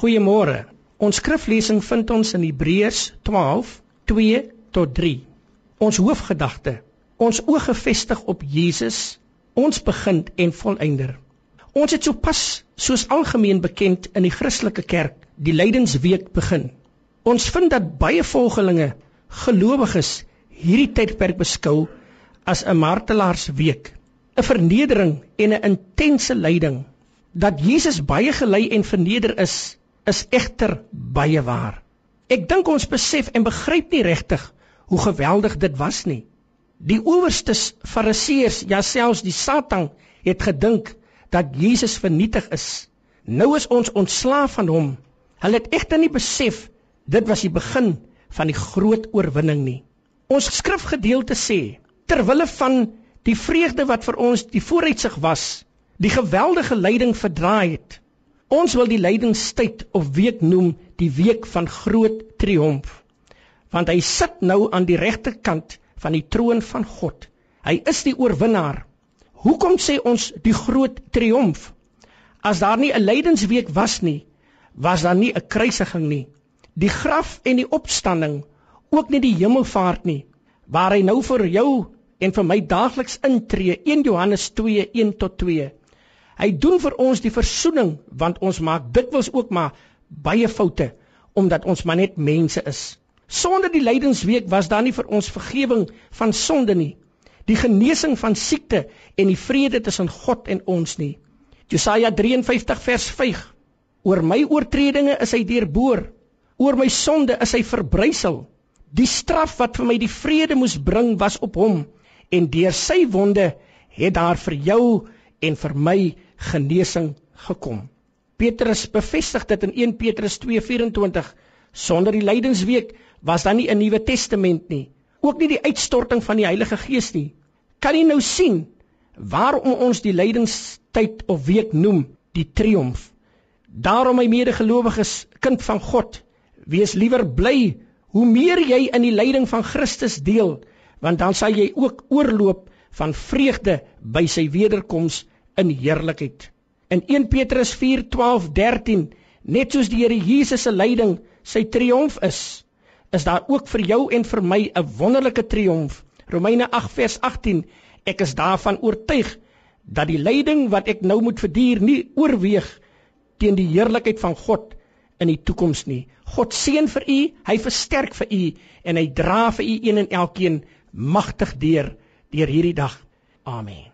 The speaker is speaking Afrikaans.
Goeiemôre. Ons skriflesing vind ons in Hebreërs 12 2 tot 3. Ons hoofgedagte: Ons oë gefestig op Jesus, ons begin en volëinder. Ons het sopas soos algemeen bekend in die Christelike kerk die lydensweek begin. Ons vind dat baie volgelinge gelowiges hierdie tydperk beskou as 'n martelaarsweek, 'n vernedering en 'n intense lyding. Dat Jesus baie gelei en verneder is, is egter baie waar. Ek dink ons besef en begryp nie regtig hoe geweldig dit was nie. Die owerstes fariseërs, ja selfs die Satan het gedink dat Jesus vernietig is. Nou is ons ontslaaf van hom. Hulle het egter nie besef dit was die begin van die groot oorwinning nie. Ons skrifgedeelte sê ter wille van die vreugde wat vir ons die vooruitsig was, die geweldige lyding verdraai het, Ons wil die lydingstyd of week noem die week van groot triomf. Want hy sit nou aan die regterkant van die troon van God. Hy is die oorwinnaar. Hoekom sê ons die groot triomf? As daar nie 'n lydingsweek was nie, was daar nie 'n kruisiging nie. Die graf en die opstanding, ook nie die hemelvaart nie, waar hy nou vir jou en vir my daagliks intree 1 Johannes 2:1 tot 2. Hy doen vir ons die versoening want ons maak dikwels ook maar baie foute omdat ons maar net mense is. Sonder die lydingsweek was daar nie vir ons vergifnis van sonde nie. Die genesing van siekte en die vrede tussen God en ons nie. Jesaja 53 vers 5. Oor my oortredinge is hy deurboor. Oor my sonde is hy verbrysel. Die straf wat vir my die vrede moes bring was op hom en deur sy wonde het daar vir jou en vir my genesing gekom. Petrus bevestig dit in 1 Petrus 2:24. Sonder die lydingsweek was daar nie 'n Nuwe Testament nie, ook nie die uitstorting van die Heilige Gees nie. Kan jy nou sien waarom ons die lydingstyd of week noem die triomf? Daarom my medegelowiges, kind van God, wees liewer bly hoe meer jy in die lyding van Christus deel, want dan sal jy ook oorloop van vreugde by sy wederkoms in heerlikheid. In 1 Petrus 4:12-13, net soos die Here Jesus se lyding sy triomf is, is daar ook vir jou en vir my 'n wonderlike triomf. Romeine 8 vers 18 Ek is daarvan oortuig dat die lyding wat ek nou moet verduur nie oorweeg teen die heerlikheid van God in die toekoms nie. God seën vir u, hy versterk vir u en hy dra vir u een en elkeen magtig deur deur hierdie dag. Amen.